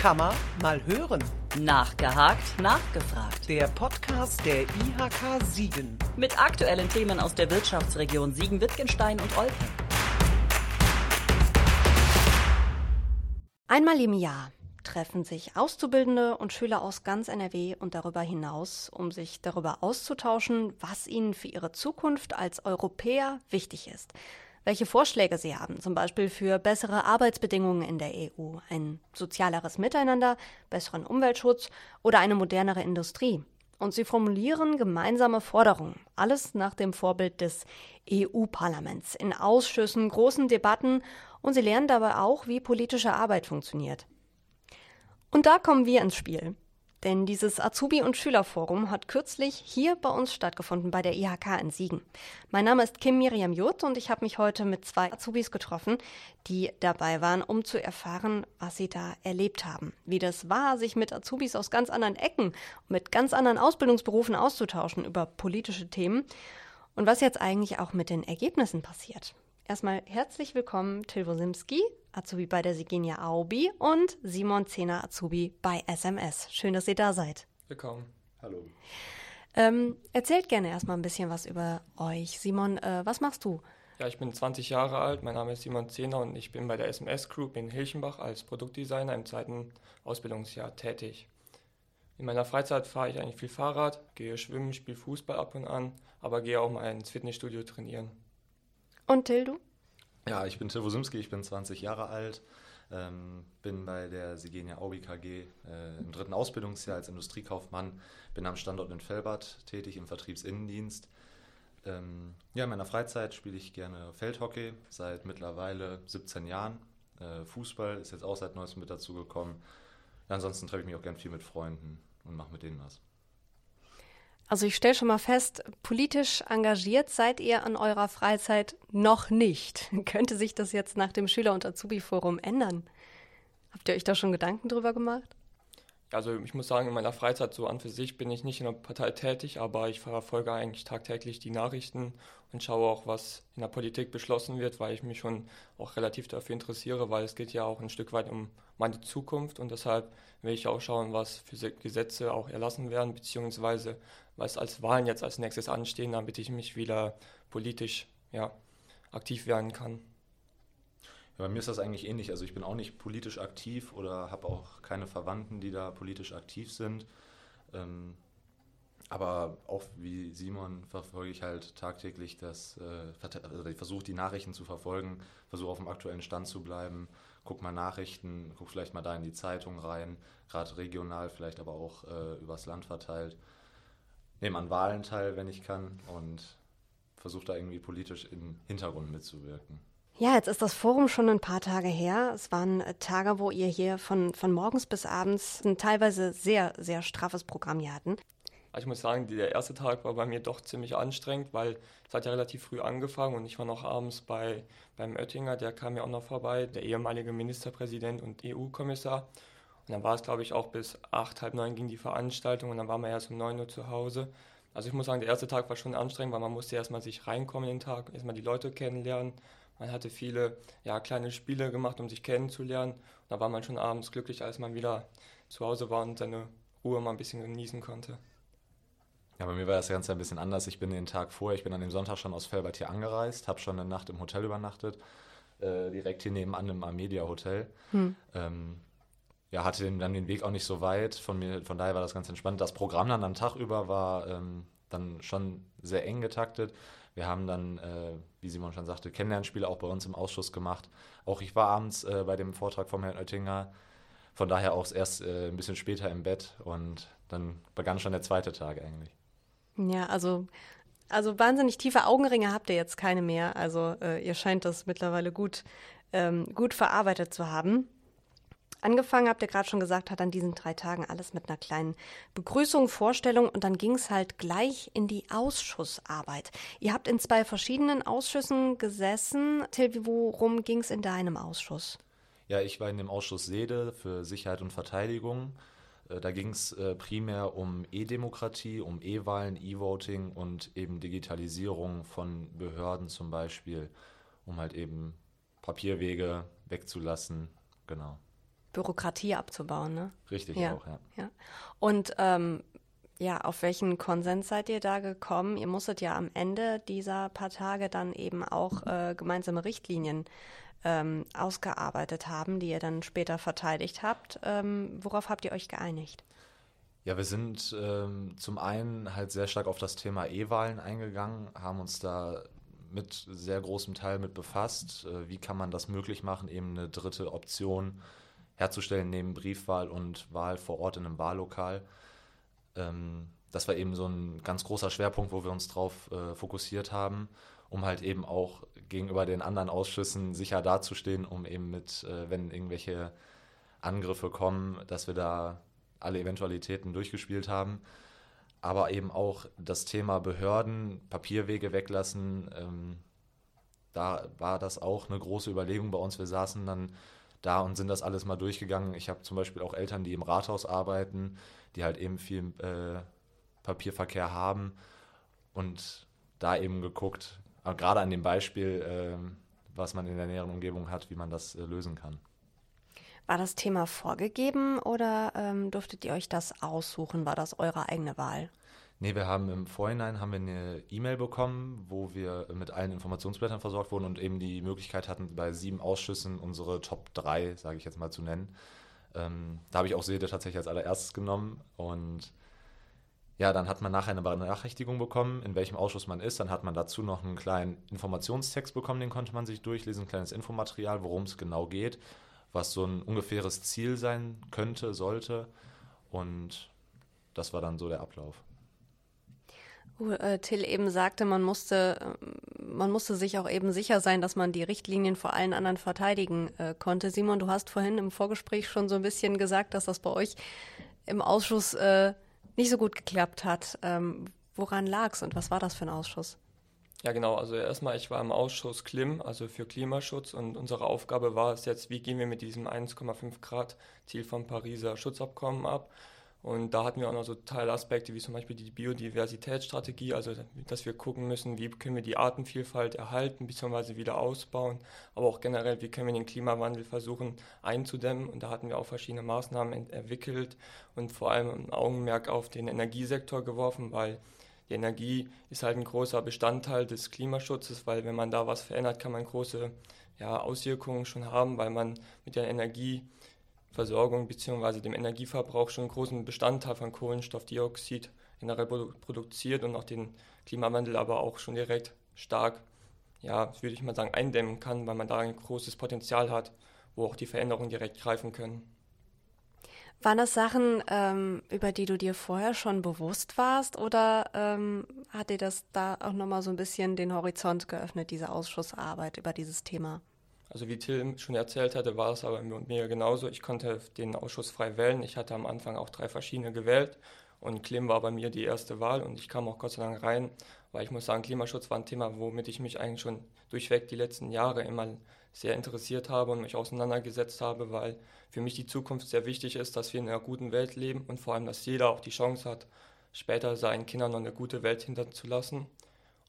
Kammer mal hören. Nachgehakt, nachgefragt. Der Podcast der IHK Siegen. Mit aktuellen Themen aus der Wirtschaftsregion Siegen-Wittgenstein und Olpe. Einmal im Jahr treffen sich Auszubildende und Schüler aus ganz NRW und darüber hinaus, um sich darüber auszutauschen, was ihnen für ihre Zukunft als Europäer wichtig ist. Welche Vorschläge sie haben, zum Beispiel für bessere Arbeitsbedingungen in der EU, ein sozialeres Miteinander, besseren Umweltschutz oder eine modernere Industrie. Und sie formulieren gemeinsame Forderungen, alles nach dem Vorbild des EU-Parlaments, in Ausschüssen, großen Debatten und sie lernen dabei auch, wie politische Arbeit funktioniert. Und da kommen wir ins Spiel. Denn dieses Azubi- und Schülerforum hat kürzlich hier bei uns stattgefunden, bei der IHK in Siegen. Mein Name ist Kim Miriam Jutt und ich habe mich heute mit zwei Azubis getroffen, die dabei waren, um zu erfahren, was sie da erlebt haben. Wie das war, sich mit Azubis aus ganz anderen Ecken, mit ganz anderen Ausbildungsberufen auszutauschen über politische Themen und was jetzt eigentlich auch mit den Ergebnissen passiert. Erstmal herzlich willkommen, Till Wosimski, Azubi bei der Sigenia Aubi und Simon Zehner, Azubi bei SMS. Schön, dass ihr da seid. Willkommen. Hallo. Ähm, erzählt gerne erstmal ein bisschen was über euch. Simon, äh, was machst du? Ja, ich bin 20 Jahre alt, mein Name ist Simon Zehner und ich bin bei der SMS Group in Hilchenbach als Produktdesigner im zweiten Ausbildungsjahr tätig. In meiner Freizeit fahre ich eigentlich viel Fahrrad, gehe schwimmen, spiele Fußball ab und an, aber gehe auch mal ins Fitnessstudio trainieren. Und Till, du? Ja, ich bin Till Wosimski, ich bin 20 Jahre alt, ähm, bin bei der Sigenia Aubi KG äh, im dritten Ausbildungsjahr als Industriekaufmann, bin am Standort in Fellbad tätig im Vertriebsinnendienst. Ähm, ja, in meiner Freizeit spiele ich gerne Feldhockey seit mittlerweile 17 Jahren. Äh, Fußball ist jetzt auch seit neuestem mit dazu gekommen. Ja, ansonsten treffe ich mich auch gern viel mit Freunden und mache mit denen was. Also ich stelle schon mal fest, politisch engagiert seid ihr an eurer Freizeit noch nicht. Könnte sich das jetzt nach dem Schüler- und Azubi-Forum ändern? Habt ihr euch da schon Gedanken drüber gemacht? Also ich muss sagen, in meiner Freizeit so an für sich bin ich nicht in der Partei tätig, aber ich verfolge eigentlich tagtäglich die Nachrichten und schaue auch, was in der Politik beschlossen wird, weil ich mich schon auch relativ dafür interessiere, weil es geht ja auch ein Stück weit um meine Zukunft und deshalb will ich auch schauen, was für Gesetze auch erlassen werden, beziehungsweise was als Wahlen jetzt als nächstes anstehen, damit ich mich wieder politisch ja, aktiv werden kann. Bei mir ist das eigentlich ähnlich. Also ich bin auch nicht politisch aktiv oder habe auch keine Verwandten, die da politisch aktiv sind. Ähm, aber auch wie Simon verfolge ich halt tagtäglich das, äh, also ich versuche die Nachrichten zu verfolgen, versuche auf dem aktuellen Stand zu bleiben, guck mal Nachrichten, guck vielleicht mal da in die Zeitung rein, gerade regional, vielleicht aber auch äh, übers Land verteilt. Nehme an Wahlen teil, wenn ich kann und versuche da irgendwie politisch im Hintergrund mitzuwirken. Ja, jetzt ist das Forum schon ein paar Tage her. Es waren äh, Tage, wo ihr hier von, von morgens bis abends ein teilweise sehr, sehr straffes Programm hier hatten. Also ich muss sagen, der erste Tag war bei mir doch ziemlich anstrengend, weil es hat ja relativ früh angefangen und ich war noch abends bei, beim Oettinger, der kam ja auch noch vorbei, der ehemalige Ministerpräsident und EU-Kommissar. Und dann war es, glaube ich, auch bis acht, halb neun ging die Veranstaltung und dann waren wir erst um neun Uhr zu Hause. Also ich muss sagen, der erste Tag war schon anstrengend, weil man musste erstmal sich reinkommen in den Tag, erstmal die Leute kennenlernen, man hatte viele ja, kleine Spiele gemacht, um sich kennenzulernen. Und da war man schon abends glücklich, als man wieder zu Hause war und seine Ruhe mal ein bisschen genießen konnte. Ja, bei mir war das Ganze ein bisschen anders. Ich bin den Tag vorher, ich bin an dem Sonntag schon aus Felbert hier angereist, habe schon eine Nacht im Hotel übernachtet, äh, direkt hier nebenan im Amedia Hotel. Hm. Ähm, ja, hatte den, dann den Weg auch nicht so weit. Von mir, von daher war das ganz entspannt. Das Programm dann am Tag über war ähm, dann schon sehr eng getaktet. Wir haben dann, äh, wie Simon schon sagte, Kennenlernspiele auch bei uns im Ausschuss gemacht. Auch ich war abends äh, bei dem Vortrag vom Herrn Oettinger, von daher auch erst äh, ein bisschen später im Bett und dann begann schon der zweite Tag eigentlich. Ja, also, also wahnsinnig tiefe Augenringe habt ihr jetzt keine mehr. Also äh, ihr scheint das mittlerweile gut, ähm, gut verarbeitet zu haben. Angefangen, habt ihr gerade schon gesagt, hat an diesen drei Tagen alles mit einer kleinen Begrüßung, Vorstellung und dann ging es halt gleich in die Ausschussarbeit. Ihr habt in zwei verschiedenen Ausschüssen gesessen. Till, worum ging es in deinem Ausschuss? Ja, ich war in dem Ausschuss Sede für Sicherheit und Verteidigung. Äh, da ging es äh, primär um E-Demokratie, um E-Wahlen, E-Voting und eben Digitalisierung von Behörden zum Beispiel, um halt eben Papierwege wegzulassen. Genau. Bürokratie abzubauen, ne? Richtig ja. auch, ja. ja. Und ähm, ja, auf welchen Konsens seid ihr da gekommen? Ihr musstet ja am Ende dieser paar Tage dann eben auch äh, gemeinsame Richtlinien ähm, ausgearbeitet haben, die ihr dann später verteidigt habt. Ähm, worauf habt ihr euch geeinigt? Ja, wir sind ähm, zum einen halt sehr stark auf das Thema E-Wahlen eingegangen, haben uns da mit sehr großem Teil mit befasst. Äh, wie kann man das möglich machen, eben eine dritte Option herzustellen neben Briefwahl und Wahl vor Ort in einem Wahllokal. Ähm, das war eben so ein ganz großer Schwerpunkt, wo wir uns drauf äh, fokussiert haben, um halt eben auch gegenüber den anderen Ausschüssen sicher dazustehen, um eben mit, äh, wenn irgendwelche Angriffe kommen, dass wir da alle Eventualitäten durchgespielt haben. Aber eben auch das Thema Behörden, Papierwege weglassen, ähm, da war das auch eine große Überlegung bei uns. Wir saßen dann da und sind das alles mal durchgegangen. Ich habe zum Beispiel auch Eltern, die im Rathaus arbeiten, die halt eben viel äh, Papierverkehr haben und da eben geguckt, gerade an dem Beispiel, äh, was man in der näheren Umgebung hat, wie man das äh, lösen kann. War das Thema vorgegeben oder ähm, durftet ihr euch das aussuchen? War das eure eigene Wahl? Nee, wir haben im Vorhinein haben wir eine E-Mail bekommen, wo wir mit allen Informationsblättern versorgt wurden und eben die Möglichkeit hatten, bei sieben Ausschüssen unsere Top 3, sage ich jetzt mal, zu nennen. Ähm, da habe ich auch Sede tatsächlich als allererstes genommen und ja, dann hat man nachher eine Benachrichtigung bekommen, in welchem Ausschuss man ist. Dann hat man dazu noch einen kleinen Informationstext bekommen, den konnte man sich durchlesen, ein kleines Infomaterial, worum es genau geht was so ein ungefähres Ziel sein könnte, sollte. Und das war dann so der Ablauf. Äh, Till eben sagte, man musste, äh, man musste sich auch eben sicher sein, dass man die Richtlinien vor allen anderen verteidigen äh, konnte. Simon, du hast vorhin im Vorgespräch schon so ein bisschen gesagt, dass das bei euch im Ausschuss äh, nicht so gut geklappt hat. Ähm, woran lag es und was war das für ein Ausschuss? Ja, genau. Also erstmal, ich war im Ausschuss Klim, also für Klimaschutz und unsere Aufgabe war es jetzt, wie gehen wir mit diesem 1,5 Grad Ziel vom Pariser Schutzabkommen ab. Und da hatten wir auch noch so Teilaspekte wie zum Beispiel die Biodiversitätsstrategie, also dass wir gucken müssen, wie können wir die Artenvielfalt erhalten bzw. wieder ausbauen, aber auch generell, wie können wir den Klimawandel versuchen einzudämmen. Und da hatten wir auch verschiedene Maßnahmen entwickelt und vor allem ein Augenmerk auf den Energiesektor geworfen, weil die Energie ist halt ein großer Bestandteil des Klimaschutzes, weil wenn man da was verändert, kann man große ja, Auswirkungen schon haben, weil man mit der Energieversorgung bzw. dem Energieverbrauch schon einen großen Bestandteil von Kohlenstoffdioxid generell produziert und auch den Klimawandel aber auch schon direkt stark, ja, würde ich mal sagen, eindämmen kann, weil man da ein großes Potenzial hat, wo auch die Veränderungen direkt greifen können. Waren das Sachen, ähm, über die du dir vorher schon bewusst warst oder ähm, hat dir das da auch nochmal so ein bisschen den Horizont geöffnet, diese Ausschussarbeit über dieses Thema? Also wie Till schon erzählt hatte, war es aber mir genauso. Ich konnte den Ausschuss frei wählen. Ich hatte am Anfang auch drei verschiedene gewählt und Klim war bei mir die erste Wahl und ich kam auch Gott sei Dank rein, weil ich muss sagen, Klimaschutz war ein Thema, womit ich mich eigentlich schon durchweg die letzten Jahre immer sehr interessiert habe und mich auseinandergesetzt habe, weil für mich die Zukunft sehr wichtig ist, dass wir in einer guten Welt leben und vor allem, dass jeder auch die Chance hat, später seinen Kindern noch eine gute Welt hinterzulassen.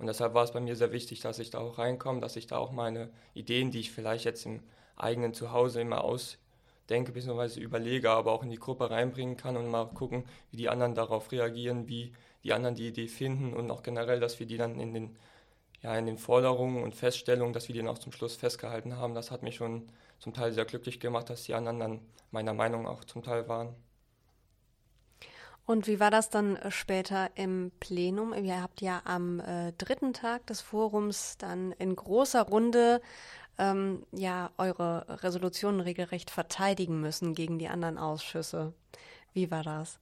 Und deshalb war es bei mir sehr wichtig, dass ich da auch reinkomme, dass ich da auch meine Ideen, die ich vielleicht jetzt im eigenen Zuhause immer ausdenke bzw. überlege, aber auch in die Gruppe reinbringen kann und mal gucken, wie die anderen darauf reagieren, wie die anderen die Idee finden und auch generell, dass wir die dann in den ja, in den Forderungen und Feststellungen, dass wir die noch zum Schluss festgehalten haben, das hat mich schon zum Teil sehr glücklich gemacht, dass die anderen dann meiner Meinung auch zum Teil waren. Und wie war das dann äh, später im Plenum? Ihr habt ja am äh, dritten Tag des Forums dann in großer Runde ähm, ja eure Resolutionen regelrecht verteidigen müssen gegen die anderen Ausschüsse. Wie war das?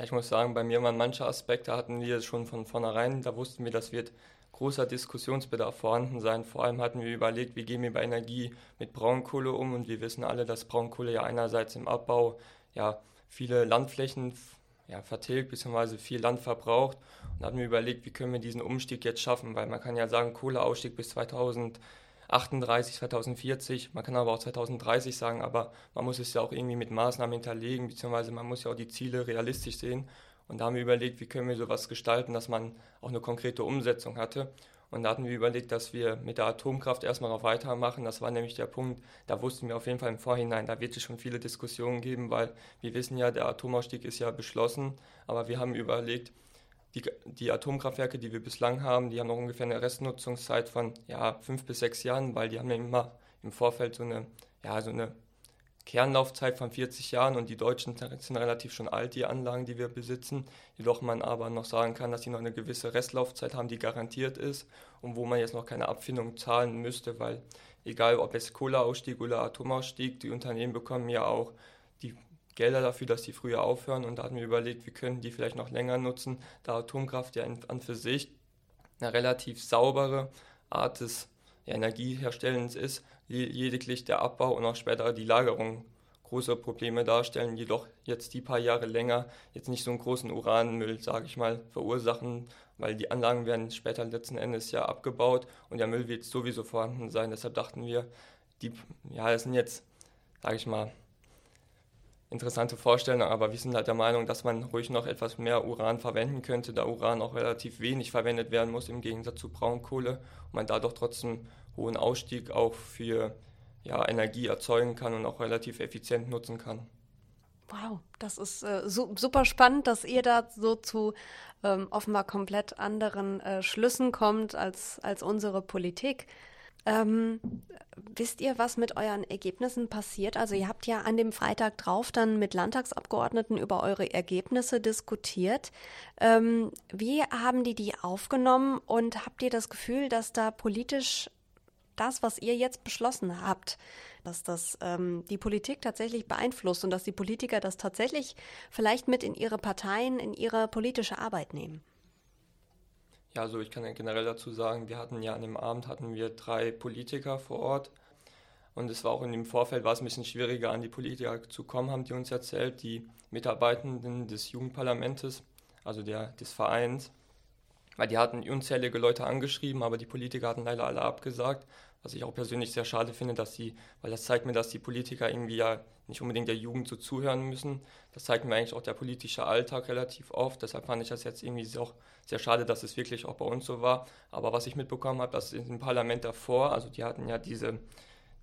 Ja, ich muss sagen, bei mir waren manche Aspekte hatten wir schon von vornherein, da wussten wir, das wird großer Diskussionsbedarf vorhanden sein. Vor allem hatten wir überlegt, wie gehen wir bei Energie mit Braunkohle um und wir wissen alle, dass Braunkohle ja einerseits im Abbau ja viele Landflächen ja, vertilgt bzw. viel Land verbraucht und hatten wir überlegt, wie können wir diesen Umstieg jetzt schaffen, weil man kann ja sagen, Kohleausstieg bis 2038, 2040, man kann aber auch 2030 sagen, aber man muss es ja auch irgendwie mit Maßnahmen hinterlegen, beziehungsweise man muss ja auch die Ziele realistisch sehen. Und da haben wir überlegt, wie können wir sowas gestalten, dass man auch eine konkrete Umsetzung hatte. Und da hatten wir überlegt, dass wir mit der Atomkraft erstmal noch weitermachen. Das war nämlich der Punkt, da wussten wir auf jeden Fall im Vorhinein, da wird es schon viele Diskussionen geben, weil wir wissen ja, der Atomausstieg ist ja beschlossen. Aber wir haben überlegt, die, die Atomkraftwerke, die wir bislang haben, die haben noch ungefähr eine Restnutzungszeit von ja, fünf bis sechs Jahren, weil die haben ja immer im Vorfeld so eine, ja, so eine Kernlaufzeit von 40 Jahren und die Deutschen sind relativ schon alt, die Anlagen, die wir besitzen. Jedoch man aber noch sagen kann, dass sie noch eine gewisse Restlaufzeit haben, die garantiert ist und wo man jetzt noch keine Abfindung zahlen müsste, weil egal ob es Kohleausstieg oder Atomausstieg, die Unternehmen bekommen ja auch die Gelder dafür, dass die früher aufhören und da hatten wir überlegt, wir können die vielleicht noch länger nutzen, da Atomkraft ja an für sich eine relativ saubere Art des Energieherstellens ist, lediglich der Abbau und auch später die Lagerung große Probleme darstellen, jedoch jetzt die paar Jahre länger jetzt nicht so einen großen Uranmüll, sage ich mal, verursachen, weil die Anlagen werden später letzten Endes ja abgebaut und der Müll wird sowieso vorhanden sein. Deshalb dachten wir, die, ja, das sind jetzt, sage ich mal, interessante Vorstellungen, aber wir sind halt der Meinung, dass man ruhig noch etwas mehr Uran verwenden könnte, da Uran auch relativ wenig verwendet werden muss im Gegensatz zu Braunkohle und man dadurch trotzdem hohen Ausstieg auch für ja, Energie erzeugen kann und auch relativ effizient nutzen kann. Wow, das ist äh, su super spannend, dass ihr da so zu ähm, offenbar komplett anderen äh, Schlüssen kommt als, als unsere Politik. Ähm, wisst ihr, was mit euren Ergebnissen passiert? Also ihr habt ja an dem Freitag drauf dann mit Landtagsabgeordneten über eure Ergebnisse diskutiert. Ähm, wie haben die die aufgenommen und habt ihr das Gefühl, dass da politisch das, was ihr jetzt beschlossen habt, dass das ähm, die Politik tatsächlich beeinflusst und dass die Politiker das tatsächlich vielleicht mit in ihre Parteien, in ihre politische Arbeit nehmen? Ja, also ich kann ja generell dazu sagen, wir hatten ja an dem Abend hatten wir drei Politiker vor Ort und es war auch in dem Vorfeld war es ein bisschen schwieriger an die Politiker zu kommen, haben die uns erzählt, die Mitarbeitenden des Jugendparlamentes, also der, des Vereins weil die hatten unzählige Leute angeschrieben, aber die Politiker hatten leider alle abgesagt, was ich auch persönlich sehr schade finde, dass sie, weil das zeigt mir, dass die Politiker irgendwie ja nicht unbedingt der Jugend so zuhören müssen. Das zeigt mir eigentlich auch der politische Alltag relativ oft. Deshalb fand ich das jetzt irgendwie auch sehr schade, dass es wirklich auch bei uns so war. Aber was ich mitbekommen habe, dass im Parlament davor, also die hatten ja diese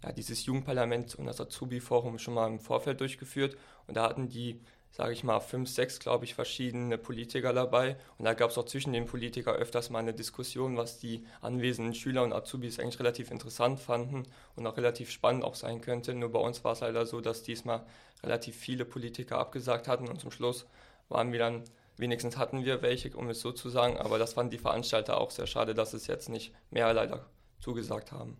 ja, dieses Jugendparlament und das Azubi-Forum schon mal im Vorfeld durchgeführt und da hatten die sage ich mal, fünf, sechs, glaube ich, verschiedene Politiker dabei. Und da gab es auch zwischen den Politikern öfters mal eine Diskussion, was die anwesenden Schüler und Azubis eigentlich relativ interessant fanden und auch relativ spannend auch sein könnte. Nur bei uns war es leider so, dass diesmal relativ viele Politiker abgesagt hatten und zum Schluss waren wir dann, wenigstens hatten wir welche, um es so zu sagen, aber das fanden die Veranstalter auch sehr schade, dass es jetzt nicht mehr leider zugesagt haben.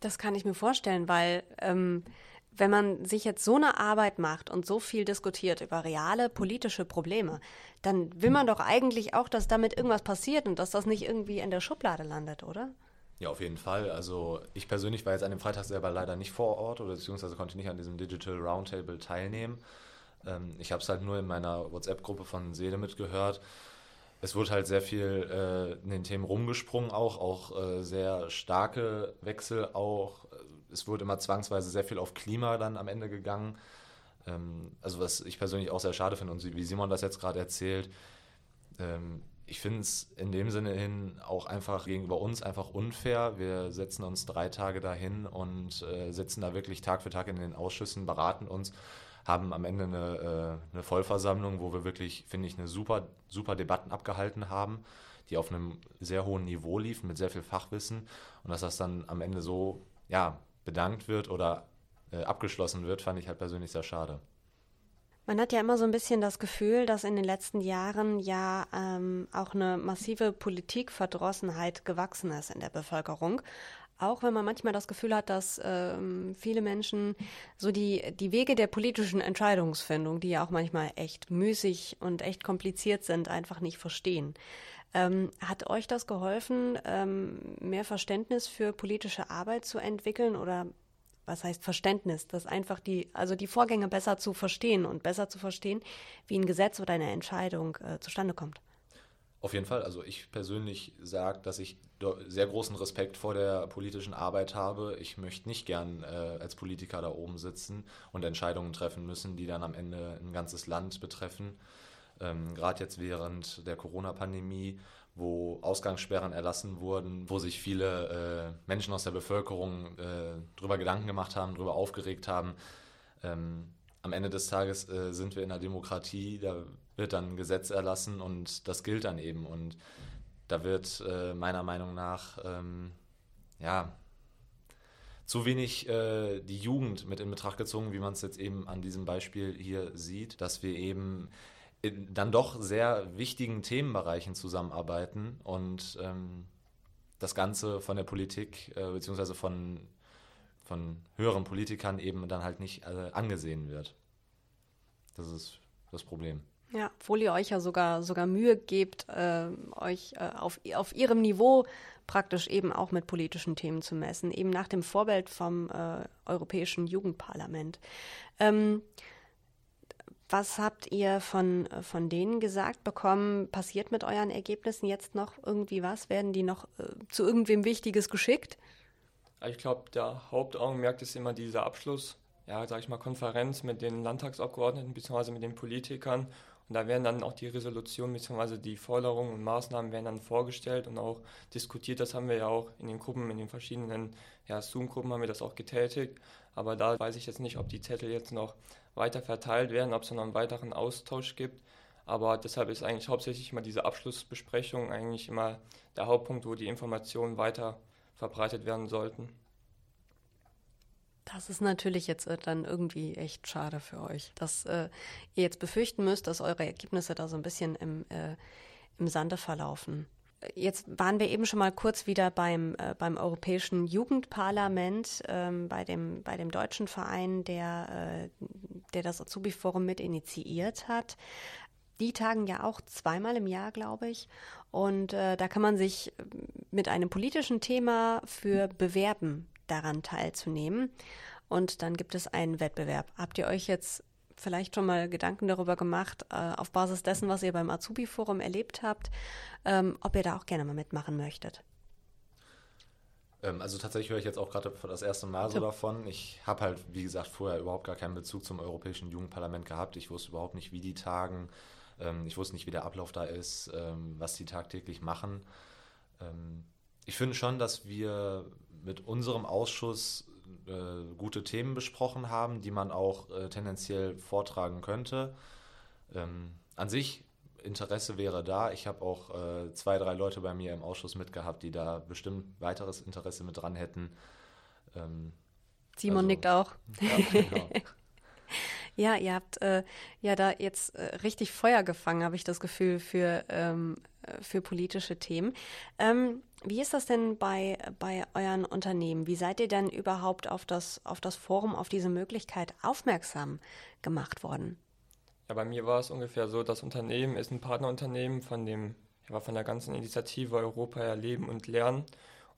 Das kann ich mir vorstellen, weil ähm, wenn man sich jetzt so eine Arbeit macht und so viel diskutiert über reale politische Probleme, dann will man doch eigentlich auch, dass damit irgendwas passiert und dass das nicht irgendwie in der Schublade landet, oder? Ja, auf jeden Fall. Also ich persönlich war jetzt an dem Freitag selber leider nicht vor Ort oder beziehungsweise konnte nicht an diesem Digital Roundtable teilnehmen. Ähm, ich habe es halt nur in meiner WhatsApp-Gruppe von Seele mitgehört. Es wurde halt sehr viel äh, in den Themen rumgesprungen, auch, auch äh, sehr starke Wechsel, auch es wurde immer zwangsweise sehr viel auf Klima dann am Ende gegangen. Ähm, also was ich persönlich auch sehr schade finde und wie Simon das jetzt gerade erzählt, ähm, ich finde es in dem Sinne hin auch einfach gegenüber uns einfach unfair. Wir setzen uns drei Tage dahin und äh, sitzen da wirklich Tag für Tag in den Ausschüssen, beraten uns, haben am Ende eine, äh, eine Vollversammlung, wo wir wirklich, finde ich, eine super, super Debatten abgehalten haben, die auf einem sehr hohen Niveau liefen, mit sehr viel Fachwissen und dass das dann am Ende so, ja, bedankt wird oder äh, abgeschlossen wird, fand ich halt persönlich sehr schade. Man hat ja immer so ein bisschen das Gefühl, dass in den letzten Jahren ja ähm, auch eine massive Politikverdrossenheit gewachsen ist in der Bevölkerung. Auch wenn man manchmal das Gefühl hat, dass ähm, viele Menschen so die, die Wege der politischen Entscheidungsfindung, die ja auch manchmal echt müßig und echt kompliziert sind, einfach nicht verstehen. Ähm, hat euch das geholfen, ähm, mehr Verständnis für politische Arbeit zu entwickeln oder was heißt Verständnis, das einfach die, also die Vorgänge besser zu verstehen und besser zu verstehen, wie ein Gesetz oder eine Entscheidung äh, zustande kommt? Auf jeden Fall. Also ich persönlich sage, dass ich sehr großen Respekt vor der politischen Arbeit habe. Ich möchte nicht gern äh, als Politiker da oben sitzen und Entscheidungen treffen müssen, die dann am Ende ein ganzes Land betreffen ähm, gerade jetzt während der Corona-Pandemie, wo Ausgangssperren erlassen wurden, wo sich viele äh, Menschen aus der Bevölkerung äh, darüber Gedanken gemacht haben, darüber aufgeregt haben. Ähm, am Ende des Tages äh, sind wir in einer Demokratie, da wird dann ein Gesetz erlassen und das gilt dann eben. Und da wird äh, meiner Meinung nach ähm, ja, zu wenig äh, die Jugend mit in Betracht gezogen, wie man es jetzt eben an diesem Beispiel hier sieht, dass wir eben dann doch sehr wichtigen Themenbereichen zusammenarbeiten und ähm, das Ganze von der Politik äh, beziehungsweise von, von höheren Politikern eben dann halt nicht äh, angesehen wird. Das ist das Problem. Ja, obwohl ihr euch ja sogar, sogar Mühe gebt, äh, euch äh, auf, auf ihrem Niveau praktisch eben auch mit politischen Themen zu messen, eben nach dem Vorbild vom äh, Europäischen Jugendparlament. Ähm, was habt ihr von, von denen gesagt bekommen? Passiert mit euren Ergebnissen jetzt noch irgendwie was? Werden die noch äh, zu irgendwem Wichtiges geschickt? Ich glaube, der Hauptaugenmerk ist immer dieser Abschluss, ja, sag ich mal, Konferenz mit den Landtagsabgeordneten bzw. mit den Politikern. Und da werden dann auch die Resolutionen bzw. die Forderungen und Maßnahmen werden dann vorgestellt und auch diskutiert. Das haben wir ja auch in den Gruppen, in den verschiedenen ja, Zoom-Gruppen haben wir das auch getätigt. Aber da weiß ich jetzt nicht, ob die Zettel jetzt noch weiter verteilt werden, ob es noch einen weiteren Austausch gibt. Aber deshalb ist eigentlich hauptsächlich immer diese Abschlussbesprechung eigentlich immer der Hauptpunkt, wo die Informationen weiter verbreitet werden sollten. Das ist natürlich jetzt äh, dann irgendwie echt schade für euch, dass äh, ihr jetzt befürchten müsst, dass eure Ergebnisse da so ein bisschen im, äh, im Sande verlaufen. Jetzt waren wir eben schon mal kurz wieder beim, äh, beim Europäischen Jugendparlament, ähm, bei, dem, bei dem deutschen Verein, der, äh, der das Azubi-Forum mit initiiert hat. Die tagen ja auch zweimal im Jahr, glaube ich. Und äh, da kann man sich mit einem politischen Thema für bewerben, daran teilzunehmen. Und dann gibt es einen Wettbewerb. Habt ihr euch jetzt vielleicht schon mal Gedanken darüber gemacht, äh, auf Basis dessen, was ihr beim Azubi-Forum erlebt habt, ähm, ob ihr da auch gerne mal mitmachen möchtet? Ähm, also tatsächlich höre ich jetzt auch gerade das erste Mal so davon. Ich habe halt, wie gesagt, vorher überhaupt gar keinen Bezug zum Europäischen Jugendparlament gehabt. Ich wusste überhaupt nicht, wie die tagen. Ähm, ich wusste nicht, wie der Ablauf da ist, ähm, was die tagtäglich machen. Ich finde schon, dass wir mit unserem Ausschuss äh, gute Themen besprochen haben, die man auch äh, tendenziell vortragen könnte. Ähm, an sich Interesse wäre da. Ich habe auch äh, zwei, drei Leute bei mir im Ausschuss mitgehabt, die da bestimmt weiteres Interesse mit dran hätten. Ähm, Simon also, nickt auch. Ja, genau. ja ihr habt äh, ja da jetzt äh, richtig Feuer gefangen, habe ich das Gefühl, für, ähm, äh, für politische Themen. Ähm, wie ist das denn bei, bei euren Unternehmen? Wie seid ihr denn überhaupt auf das, auf das Forum, auf diese Möglichkeit aufmerksam gemacht worden? Ja, bei mir war es ungefähr so, das Unternehmen ist ein Partnerunternehmen von dem, ja, von der ganzen Initiative Europa erleben und lernen.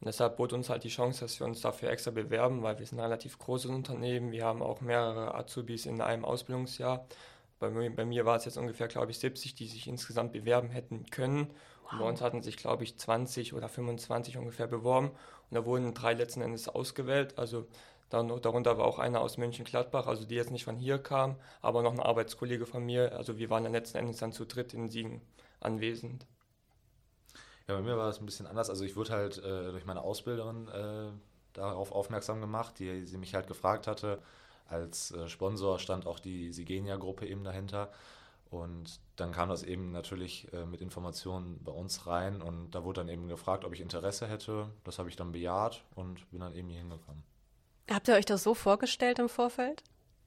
Und deshalb bot uns halt die Chance, dass wir uns dafür extra bewerben, weil wir sind ein relativ großes Unternehmen. Wir haben auch mehrere Azubis in einem Ausbildungsjahr. Bei mir, bei mir war es jetzt ungefähr, glaube ich, 70, die sich insgesamt bewerben hätten können. Wow. bei uns hatten sich, glaube ich, 20 oder 25 ungefähr beworben. Und da wurden drei letzten Endes ausgewählt. Also darunter war auch einer aus München-Gladbach, also die jetzt nicht von hier kam, aber noch ein Arbeitskollege von mir. Also wir waren dann letzten Endes dann zu dritt in Siegen anwesend. Ja, bei mir war es ein bisschen anders. Also ich wurde halt äh, durch meine Ausbilderin äh, darauf aufmerksam gemacht, die sie mich halt gefragt hatte. Als äh, Sponsor stand auch die Sigenia-Gruppe eben dahinter. Und dann kam das eben natürlich äh, mit Informationen bei uns rein und da wurde dann eben gefragt, ob ich Interesse hätte. Das habe ich dann bejaht und bin dann eben hier hingekommen. Habt ihr euch das so vorgestellt im Vorfeld?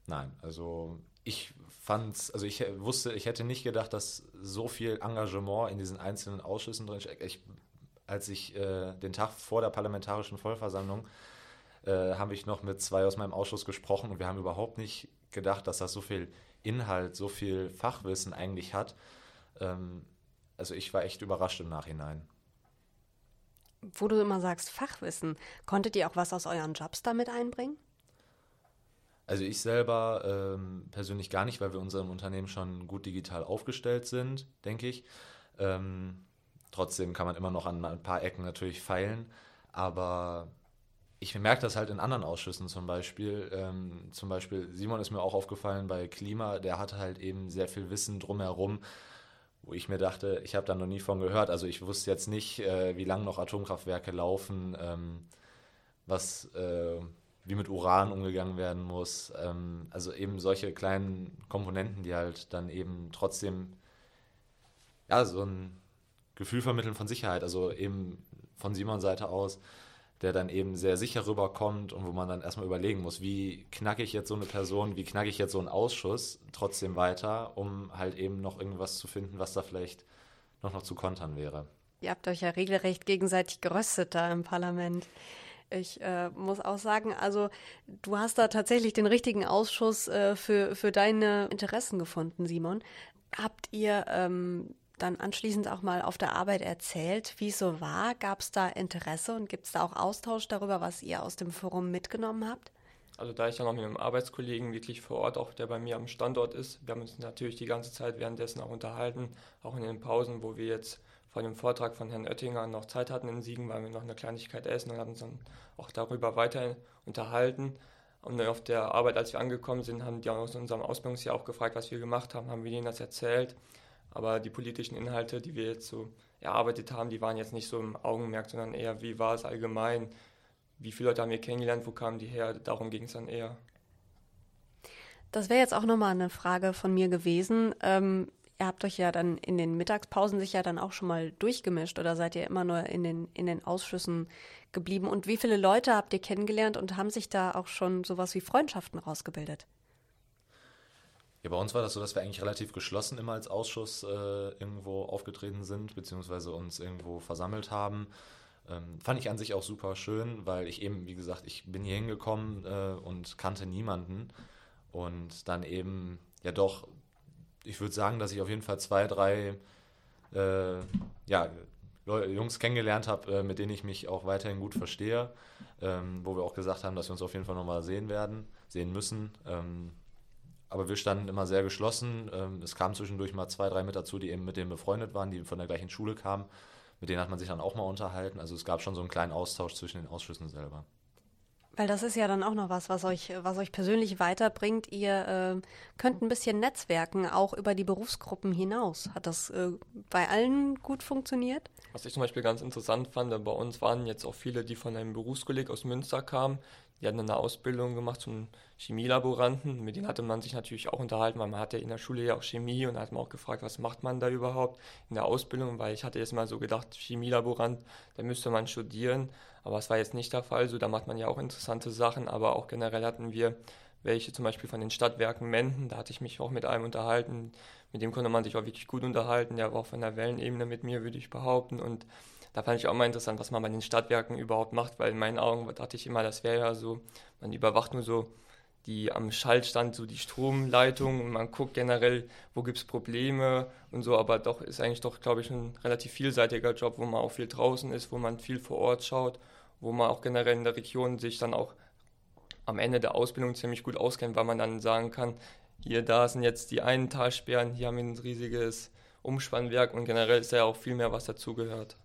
Nein, also ich fand's, also ich wusste, ich hätte nicht gedacht, dass so viel Engagement in diesen einzelnen Ausschüssen drin steckt. Als ich äh, den Tag vor der parlamentarischen Vollversammlung äh, habe ich noch mit zwei aus meinem Ausschuss gesprochen und wir haben überhaupt nicht gedacht, dass das so viel Inhalt, so viel Fachwissen eigentlich hat. Ähm, also ich war echt überrascht im Nachhinein. Wo du immer sagst Fachwissen, konntet ihr auch was aus euren Jobs damit einbringen? Also ich selber ähm, persönlich gar nicht, weil wir unserem Unternehmen schon gut digital aufgestellt sind, denke ich. Ähm, trotzdem kann man immer noch an ein paar Ecken natürlich feilen, aber ich merke das halt in anderen Ausschüssen zum Beispiel. Ähm, zum Beispiel, Simon ist mir auch aufgefallen bei Klima, der hatte halt eben sehr viel Wissen drumherum, wo ich mir dachte, ich habe da noch nie von gehört. Also ich wusste jetzt nicht, äh, wie lange noch Atomkraftwerke laufen, ähm, was, äh, wie mit Uran umgegangen werden muss. Ähm, also eben solche kleinen Komponenten, die halt dann eben trotzdem ja, so ein Gefühl vermitteln von Sicherheit. Also eben von Simons Seite aus, der dann eben sehr sicher rüberkommt und wo man dann erstmal überlegen muss, wie knacke ich jetzt so eine Person, wie knacke ich jetzt so einen Ausschuss trotzdem weiter, um halt eben noch irgendwas zu finden, was da vielleicht noch, noch zu kontern wäre. Ihr habt euch ja regelrecht gegenseitig geröstet da im Parlament. Ich äh, muss auch sagen, also du hast da tatsächlich den richtigen Ausschuss äh, für, für deine Interessen gefunden, Simon. Habt ihr ähm, dann anschließend auch mal auf der Arbeit erzählt, wie es so war? Gab es da Interesse und gibt es da auch Austausch darüber, was ihr aus dem Forum mitgenommen habt? Also da ich ja noch mit einem Arbeitskollegen wirklich vor Ort, auch der bei mir am Standort ist, wir haben uns natürlich die ganze Zeit währenddessen auch unterhalten, auch in den Pausen, wo wir jetzt vor dem Vortrag von Herrn Oettinger noch Zeit hatten in Siegen, weil wir noch eine Kleinigkeit essen und haben uns dann auch darüber weiter unterhalten. Und auf der Arbeit, als wir angekommen sind, haben die aus unserem Ausbildungsjahr auch gefragt, was wir gemacht haben, haben wir denen das erzählt. Aber die politischen Inhalte, die wir jetzt so erarbeitet haben, die waren jetzt nicht so im Augenmerk, sondern eher, wie war es allgemein, wie viele Leute haben wir kennengelernt, wo kamen die her, darum ging es dann eher. Das wäre jetzt auch nochmal eine Frage von mir gewesen. Ähm, ihr habt euch ja dann in den Mittagspausen sich ja dann auch schon mal durchgemischt oder seid ihr immer nur in den, in den Ausschüssen geblieben? Und wie viele Leute habt ihr kennengelernt und haben sich da auch schon sowas wie Freundschaften rausgebildet? Ja, bei uns war das so, dass wir eigentlich relativ geschlossen immer als Ausschuss äh, irgendwo aufgetreten sind, beziehungsweise uns irgendwo versammelt haben. Ähm, fand ich an sich auch super schön, weil ich eben, wie gesagt, ich bin hier hingekommen äh, und kannte niemanden. Und dann eben, ja doch, ich würde sagen, dass ich auf jeden Fall zwei, drei äh, ja, Jungs kennengelernt habe, äh, mit denen ich mich auch weiterhin gut verstehe, ähm, wo wir auch gesagt haben, dass wir uns auf jeden Fall nochmal sehen werden, sehen müssen. Ähm, aber wir standen immer sehr geschlossen. Ähm, es kamen zwischendurch mal zwei, drei mit dazu, die eben mit denen befreundet waren, die von der gleichen Schule kamen. Mit denen hat man sich dann auch mal unterhalten. Also es gab schon so einen kleinen Austausch zwischen den Ausschüssen selber. Weil das ist ja dann auch noch was, was euch, was euch persönlich weiterbringt. Ihr äh, könnt ein bisschen netzwerken, auch über die Berufsgruppen hinaus. Hat das äh, bei allen gut funktioniert? Was ich zum Beispiel ganz interessant fand, bei uns waren jetzt auch viele, die von einem Berufskolleg aus Münster kamen, die hatten eine Ausbildung gemacht zum Chemielaboranten. Mit denen hatte man sich natürlich auch unterhalten, weil man hatte in der Schule ja auch Chemie und da hat man auch gefragt, was macht man da überhaupt in der Ausbildung, weil ich hatte jetzt mal so gedacht, Chemielaborant, da müsste man studieren, aber es war jetzt nicht der Fall. So, da macht man ja auch interessante Sachen, aber auch generell hatten wir welche zum Beispiel von den Stadtwerken Menden, da hatte ich mich auch mit einem unterhalten, mit dem konnte man sich auch wirklich gut unterhalten, der war auch von der Wellenebene mit mir, würde ich behaupten. Und da fand ich auch mal interessant, was man bei den Stadtwerken überhaupt macht, weil in meinen Augen dachte ich immer, das wäre ja so, man überwacht nur so die am Schaltstand so die Stromleitung und man guckt generell, wo gibt es Probleme und so, aber doch ist eigentlich doch, glaube ich, ein relativ vielseitiger Job, wo man auch viel draußen ist, wo man viel vor Ort schaut, wo man auch generell in der Region sich dann auch am Ende der Ausbildung ziemlich gut auskennt, weil man dann sagen kann, hier, da sind jetzt die einen Talsperren, hier haben wir ein riesiges Umspannwerk und generell ist ja auch viel mehr, was dazugehört.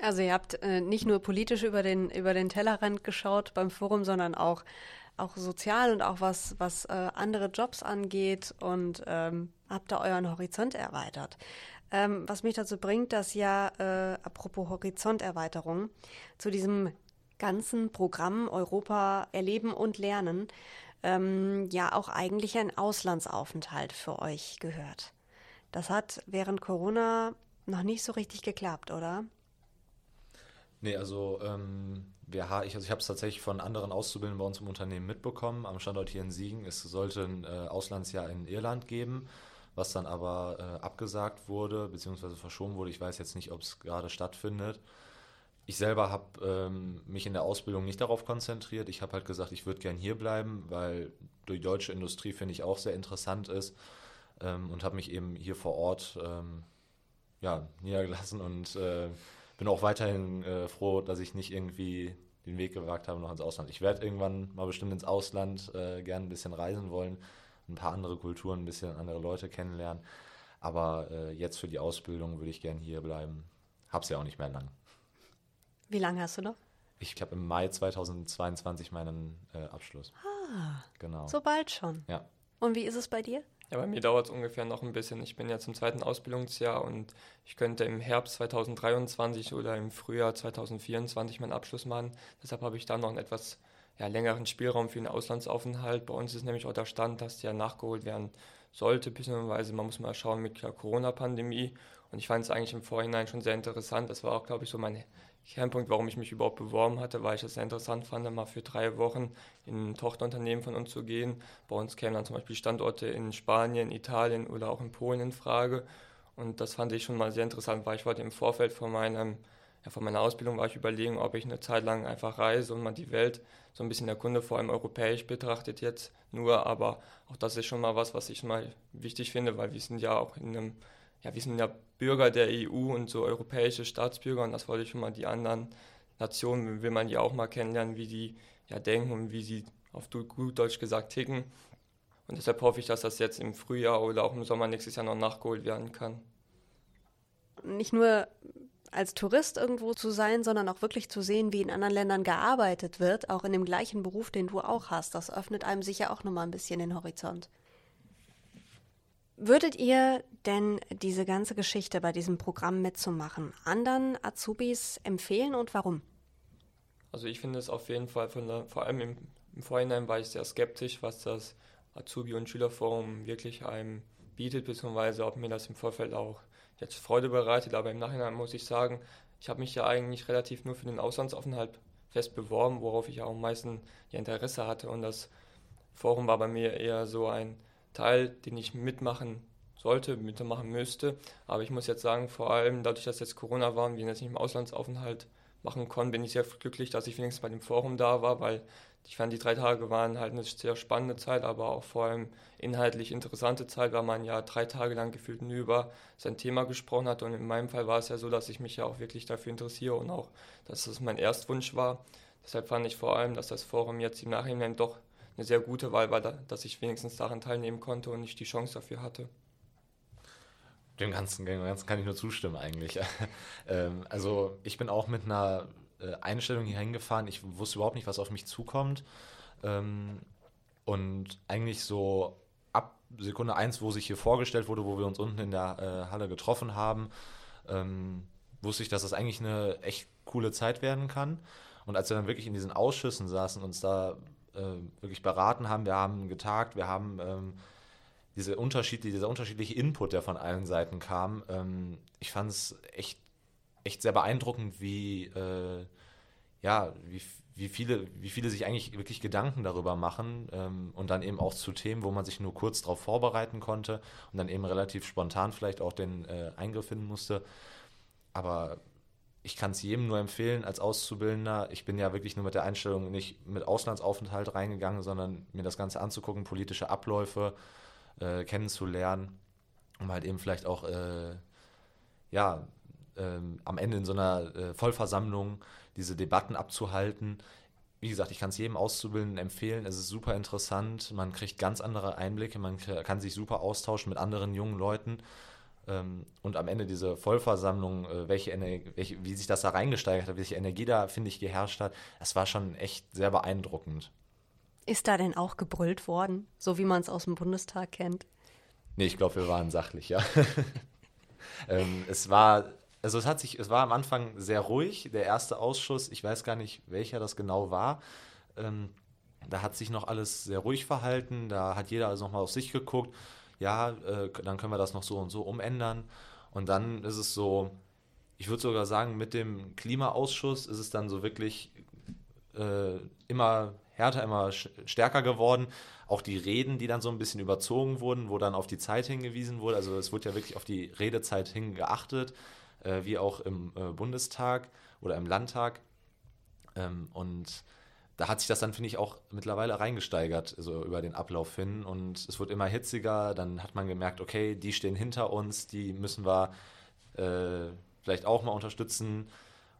Also ihr habt äh, nicht nur politisch über den, über den Tellerrand geschaut beim Forum, sondern auch, auch sozial und auch was, was äh, andere Jobs angeht und ähm, habt da euren Horizont erweitert. Ähm, was mich dazu bringt, dass ja, äh, apropos Horizonterweiterung, zu diesem ganzen Programm Europa erleben und lernen, ähm, ja auch eigentlich ein Auslandsaufenthalt für euch gehört. Das hat während Corona noch nicht so richtig geklappt, oder? Nee, also ähm, wir, ich, also ich habe es tatsächlich von anderen Auszubildenden bei uns im Unternehmen mitbekommen, am Standort hier in Siegen. Es sollte ein äh, Auslandsjahr in Irland geben, was dann aber äh, abgesagt wurde, beziehungsweise verschoben wurde. Ich weiß jetzt nicht, ob es gerade stattfindet. Ich selber habe ähm, mich in der Ausbildung nicht darauf konzentriert. Ich habe halt gesagt, ich würde gern hier bleiben, weil die deutsche Industrie finde ich auch sehr interessant ist ähm, und habe mich eben hier vor Ort ähm, ja, niedergelassen und äh, bin auch weiterhin äh, froh, dass ich nicht irgendwie den Weg gewagt habe noch ins Ausland. Ich werde irgendwann mal bestimmt ins Ausland äh, gerne ein bisschen reisen wollen, ein paar andere Kulturen, ein bisschen andere Leute kennenlernen. Aber äh, jetzt für die Ausbildung würde ich gerne hier bleiben. Hab's ja auch nicht mehr lang. Wie lange hast du noch? Ich habe im Mai 2022 meinen äh, Abschluss. Ah, genau. So bald schon. Ja. Und wie ist es bei dir? Ja, bei mir dauert es ungefähr noch ein bisschen. Ich bin jetzt im zweiten Ausbildungsjahr und ich könnte im Herbst 2023 oder im Frühjahr 2024 meinen Abschluss machen. Deshalb habe ich da noch einen etwas ja, längeren Spielraum für einen Auslandsaufenthalt. Bei uns ist nämlich auch der Stand, dass der nachgeholt werden sollte, beziehungsweise man muss mal schauen mit der Corona-Pandemie. Und ich fand es eigentlich im Vorhinein schon sehr interessant. Das war auch, glaube ich, so mein Kernpunkt, warum ich mich überhaupt beworben hatte, weil ich es sehr interessant fand, mal für drei Wochen in ein Tochterunternehmen von uns zu gehen. Bei uns kämen dann zum Beispiel Standorte in Spanien, Italien oder auch in Polen in Frage. Und das fand ich schon mal sehr interessant, weil ich wollte im Vorfeld von, meinem, ja, von meiner Ausbildung war ich überlegen, ob ich eine Zeit lang einfach reise und mal die Welt so ein bisschen der Kunde, vor allem europäisch betrachtet jetzt nur. Aber auch das ist schon mal was, was ich mal wichtig finde, weil wir sind ja auch in einem ja, wir sind ja Bürger der EU und so europäische Staatsbürger und das wollte ich schon mal die anderen Nationen, will man die auch mal kennenlernen, wie die ja denken und wie sie auf gut Deutsch gesagt ticken. Und deshalb hoffe ich, dass das jetzt im Frühjahr oder auch im Sommer nächstes Jahr noch nachgeholt werden kann. Nicht nur als Tourist irgendwo zu sein, sondern auch wirklich zu sehen, wie in anderen Ländern gearbeitet wird, auch in dem gleichen Beruf, den du auch hast. Das öffnet einem sicher auch nochmal ein bisschen den Horizont. Würdet ihr denn diese ganze Geschichte bei diesem Programm mitzumachen anderen Azubis empfehlen und warum? Also ich finde es auf jeden Fall, der, vor allem im, im, Vorhinein war ich sehr skeptisch, was das Azubi- und Schülerforum wirklich einem bietet, beziehungsweise ob mir das im Vorfeld auch jetzt Freude bereitet. Aber im Nachhinein muss ich sagen, ich habe mich ja eigentlich relativ nur für den Auslandsaufenthalt fest beworben, worauf ich auch am meisten Interesse hatte. Und das Forum war bei mir eher so ein Teil, den ich mitmachen sollte, mitmachen müsste. Aber ich muss jetzt sagen, vor allem dadurch, dass jetzt Corona war und wir jetzt nicht im Auslandsaufenthalt machen konnten, bin ich sehr glücklich, dass ich wenigstens bei dem Forum da war, weil ich fand, die drei Tage waren halt eine sehr spannende Zeit, aber auch vor allem inhaltlich interessante Zeit, weil man ja drei Tage lang gefühlt nur über sein Thema gesprochen hat. Und in meinem Fall war es ja so, dass ich mich ja auch wirklich dafür interessiere und auch, dass das mein Erstwunsch war. Deshalb fand ich vor allem, dass das Forum jetzt im Nachhinein doch eine sehr gute Wahl war, dass ich wenigstens daran teilnehmen konnte und nicht die Chance dafür hatte. Dem Ganzen, dem Ganzen kann ich nur zustimmen eigentlich. ähm, also ich bin auch mit einer äh, Einstellung hier hingefahren. Ich wusste überhaupt nicht, was auf mich zukommt. Ähm, und eigentlich so ab Sekunde 1, wo sich hier vorgestellt wurde, wo wir uns unten in der äh, Halle getroffen haben, ähm, wusste ich, dass das eigentlich eine echt coole Zeit werden kann. Und als wir dann wirklich in diesen Ausschüssen saßen, und uns da wirklich beraten haben. Wir haben getagt, wir haben ähm, diese unterschiedliche, dieser unterschiedliche Input, der von allen Seiten kam. Ähm, ich fand es echt, echt sehr beeindruckend, wie, äh, ja, wie, wie, viele, wie viele sich eigentlich wirklich Gedanken darüber machen ähm, und dann eben auch zu Themen, wo man sich nur kurz darauf vorbereiten konnte und dann eben relativ spontan vielleicht auch den äh, Eingriff finden musste. Aber ich kann es jedem nur empfehlen als Auszubildender. Ich bin ja wirklich nur mit der Einstellung nicht mit Auslandsaufenthalt reingegangen, sondern mir das Ganze anzugucken, politische Abläufe äh, kennenzulernen, um halt eben vielleicht auch äh, ja, äh, am Ende in so einer äh, Vollversammlung diese Debatten abzuhalten. Wie gesagt, ich kann es jedem Auszubildenden empfehlen. Es ist super interessant. Man kriegt ganz andere Einblicke. Man kann sich super austauschen mit anderen jungen Leuten. Ähm, und am Ende diese Vollversammlung, äh, welche, welche, wie sich das da reingesteigert hat, welche Energie da, finde ich, geherrscht hat, das war schon echt sehr beeindruckend. Ist da denn auch gebrüllt worden, so wie man es aus dem Bundestag kennt? Nee, ich glaube, wir waren sachlich, ja. ähm, es war, also es hat sich, es war am Anfang sehr ruhig, der erste Ausschuss, ich weiß gar nicht, welcher das genau war. Ähm, da hat sich noch alles sehr ruhig verhalten, da hat jeder also nochmal auf sich geguckt ja, äh, dann können wir das noch so und so umändern. Und dann ist es so, ich würde sogar sagen, mit dem Klimaausschuss ist es dann so wirklich äh, immer härter, immer stärker geworden. Auch die Reden, die dann so ein bisschen überzogen wurden, wo dann auf die Zeit hingewiesen wurde. Also es wurde ja wirklich auf die Redezeit hingeachtet, äh, wie auch im äh, Bundestag oder im Landtag. Ähm, und da hat sich das dann, finde ich, auch mittlerweile reingesteigert, so über den Ablauf hin. Und es wird immer hitziger. Dann hat man gemerkt, okay, die stehen hinter uns, die müssen wir äh, vielleicht auch mal unterstützen.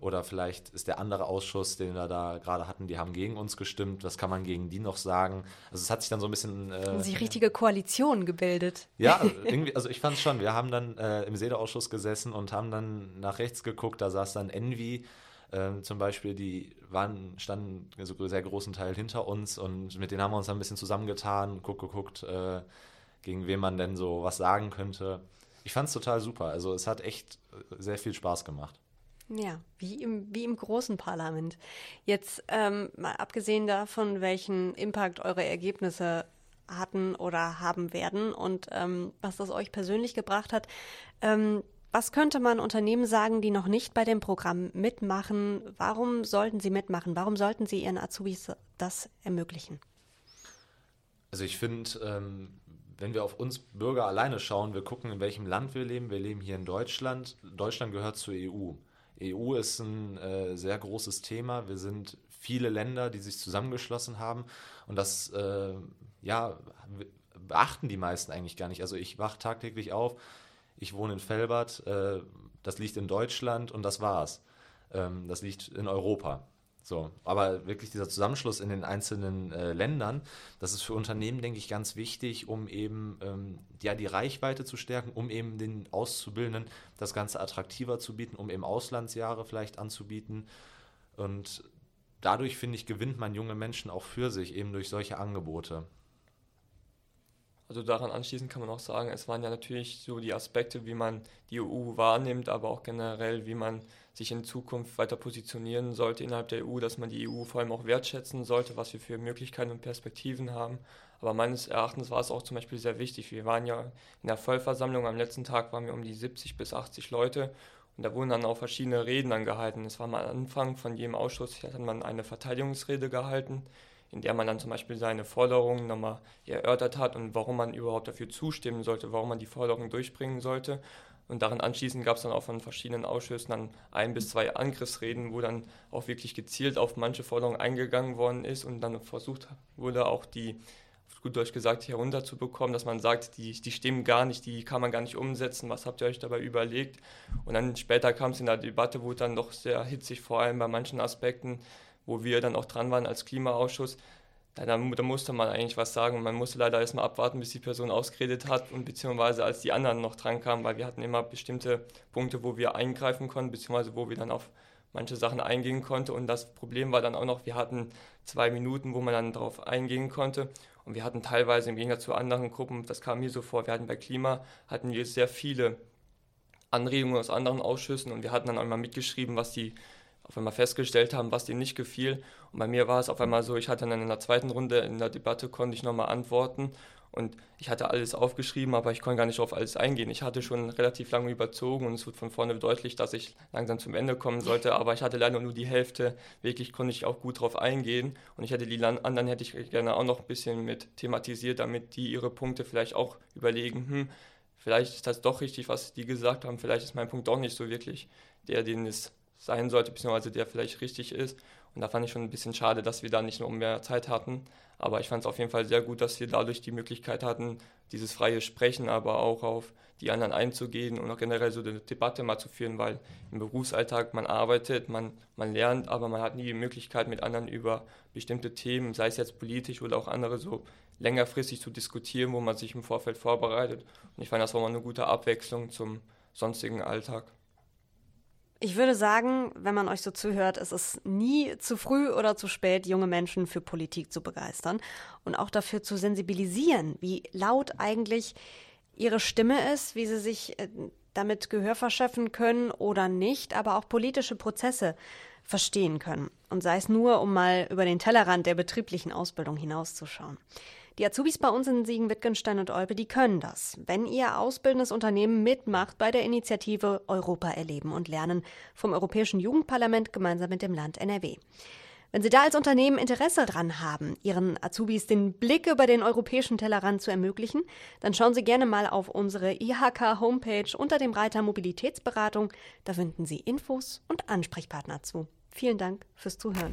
Oder vielleicht ist der andere Ausschuss, den wir da gerade hatten, die haben gegen uns gestimmt. Was kann man gegen die noch sagen? Also es hat sich dann so ein bisschen... Äh, sich richtige Koalitionen gebildet. Ja, irgendwie, also ich fand es schon. Wir haben dann äh, im SEDA-Ausschuss gesessen und haben dann nach rechts geguckt. Da saß dann Envy ähm, zum Beispiel, die waren, standen so sehr großen Teil hinter uns und mit denen haben wir uns dann ein bisschen zusammengetan, guck, geguckt, äh, gegen wen man denn so was sagen könnte. Ich fand es total super. Also es hat echt sehr viel Spaß gemacht. Ja, wie im, wie im großen Parlament. Jetzt ähm, mal abgesehen davon, welchen Impact eure Ergebnisse hatten oder haben werden und ähm, was das euch persönlich gebracht hat. Ähm, was könnte man Unternehmen sagen, die noch nicht bei dem Programm mitmachen? Warum sollten sie mitmachen? Warum sollten sie ihren Azubis das ermöglichen? Also ich finde, ähm, wenn wir auf uns Bürger alleine schauen, wir gucken, in welchem Land wir leben. Wir leben hier in Deutschland. Deutschland gehört zur EU. EU ist ein äh, sehr großes Thema. Wir sind viele Länder, die sich zusammengeschlossen haben. Und das äh, ja, beachten die meisten eigentlich gar nicht. Also ich wache tagtäglich auf, ich wohne in Felbert, äh, das liegt in Deutschland und das war's. Ähm, das liegt in Europa. So, aber wirklich dieser Zusammenschluss in den einzelnen äh, Ländern, das ist für Unternehmen, denke ich, ganz wichtig, um eben ähm, ja, die Reichweite zu stärken, um eben den Auszubildenden das Ganze attraktiver zu bieten, um eben Auslandsjahre vielleicht anzubieten. Und dadurch, finde ich, gewinnt man junge Menschen auch für sich, eben durch solche Angebote. Also daran anschließend kann man auch sagen, es waren ja natürlich so die Aspekte, wie man die EU wahrnimmt, aber auch generell, wie man sich in Zukunft weiter positionieren sollte innerhalb der EU, dass man die EU vor allem auch wertschätzen sollte, was wir für Möglichkeiten und Perspektiven haben. Aber meines Erachtens war es auch zum Beispiel sehr wichtig. Wir waren ja in der Vollversammlung, am letzten Tag waren wir um die 70 bis 80 Leute und da wurden dann auch verschiedene Reden angehalten. Es war am Anfang von jedem Ausschuss, hat man eine Verteidigungsrede gehalten in der man dann zum Beispiel seine Forderungen nochmal erörtert hat und warum man überhaupt dafür zustimmen sollte, warum man die Forderungen durchbringen sollte. Und daran anschließend gab es dann auch von verschiedenen Ausschüssen dann ein bis zwei Angriffsreden, wo dann auch wirklich gezielt auf manche Forderungen eingegangen worden ist und dann versucht wurde, auch die, gut Deutsch gesagt, herunterzubekommen, dass man sagt, die, die stimmen gar nicht, die kann man gar nicht umsetzen, was habt ihr euch dabei überlegt? Und dann später kam es in der Debatte, wurde dann doch sehr hitzig, vor allem bei manchen Aspekten, wo wir dann auch dran waren als Klimaausschuss, da, da, musste man eigentlich was sagen. Man musste leider erstmal abwarten, bis die Person ausgeredet hat und beziehungsweise als die anderen noch dran kamen, weil wir hatten immer bestimmte Punkte, wo wir eingreifen konnten, beziehungsweise wo wir dann auf manche Sachen eingehen konnten. Und das Problem war dann auch noch, wir hatten zwei Minuten, wo man dann darauf eingehen konnte. Und wir hatten teilweise im Gegensatz zu anderen Gruppen, das kam mir so vor, wir hatten bei Klima, hatten wir sehr viele Anregungen aus anderen Ausschüssen und wir hatten dann auch immer mitgeschrieben, was die auf einmal festgestellt haben, was denen nicht gefiel. Und bei mir war es auf einmal so, ich hatte dann in der zweiten Runde in der Debatte, konnte ich nochmal antworten und ich hatte alles aufgeschrieben, aber ich konnte gar nicht auf alles eingehen. Ich hatte schon relativ lange überzogen und es wird von vorne deutlich, dass ich langsam zum Ende kommen sollte, aber ich hatte leider nur die Hälfte. Wirklich konnte ich auch gut drauf eingehen und ich hätte die anderen hätte ich gerne auch noch ein bisschen mit thematisiert, damit die ihre Punkte vielleicht auch überlegen, hm, vielleicht ist das doch richtig, was die gesagt haben, vielleicht ist mein Punkt doch nicht so wirklich der, den es sein sollte, beziehungsweise der vielleicht richtig ist. Und da fand ich schon ein bisschen schade, dass wir da nicht nur mehr Zeit hatten. Aber ich fand es auf jeden Fall sehr gut, dass wir dadurch die Möglichkeit hatten, dieses freie Sprechen, aber auch auf die anderen einzugehen und auch generell so eine Debatte mal zu führen, weil im Berufsalltag man arbeitet, man, man lernt, aber man hat nie die Möglichkeit, mit anderen über bestimmte Themen, sei es jetzt politisch oder auch andere, so längerfristig zu diskutieren, wo man sich im Vorfeld vorbereitet. Und ich fand, das war mal eine gute Abwechslung zum sonstigen Alltag. Ich würde sagen, wenn man euch so zuhört, es ist nie zu früh oder zu spät, junge Menschen für Politik zu begeistern und auch dafür zu sensibilisieren, wie laut eigentlich ihre Stimme ist, wie sie sich äh, damit Gehör verschaffen können oder nicht, aber auch politische Prozesse verstehen können. Und sei es nur, um mal über den Tellerrand der betrieblichen Ausbildung hinauszuschauen. Die Azubis bei uns in Siegen, Wittgenstein und Olpe, die können das. Wenn ihr ausbildendes Unternehmen mitmacht bei der Initiative Europa erleben und lernen vom Europäischen Jugendparlament gemeinsam mit dem Land NRW. Wenn Sie da als Unternehmen Interesse dran haben, Ihren Azubis den Blick über den europäischen Tellerrand zu ermöglichen, dann schauen Sie gerne mal auf unsere IHK-Homepage unter dem Reiter Mobilitätsberatung. Da finden Sie Infos und Ansprechpartner zu. Vielen Dank fürs Zuhören.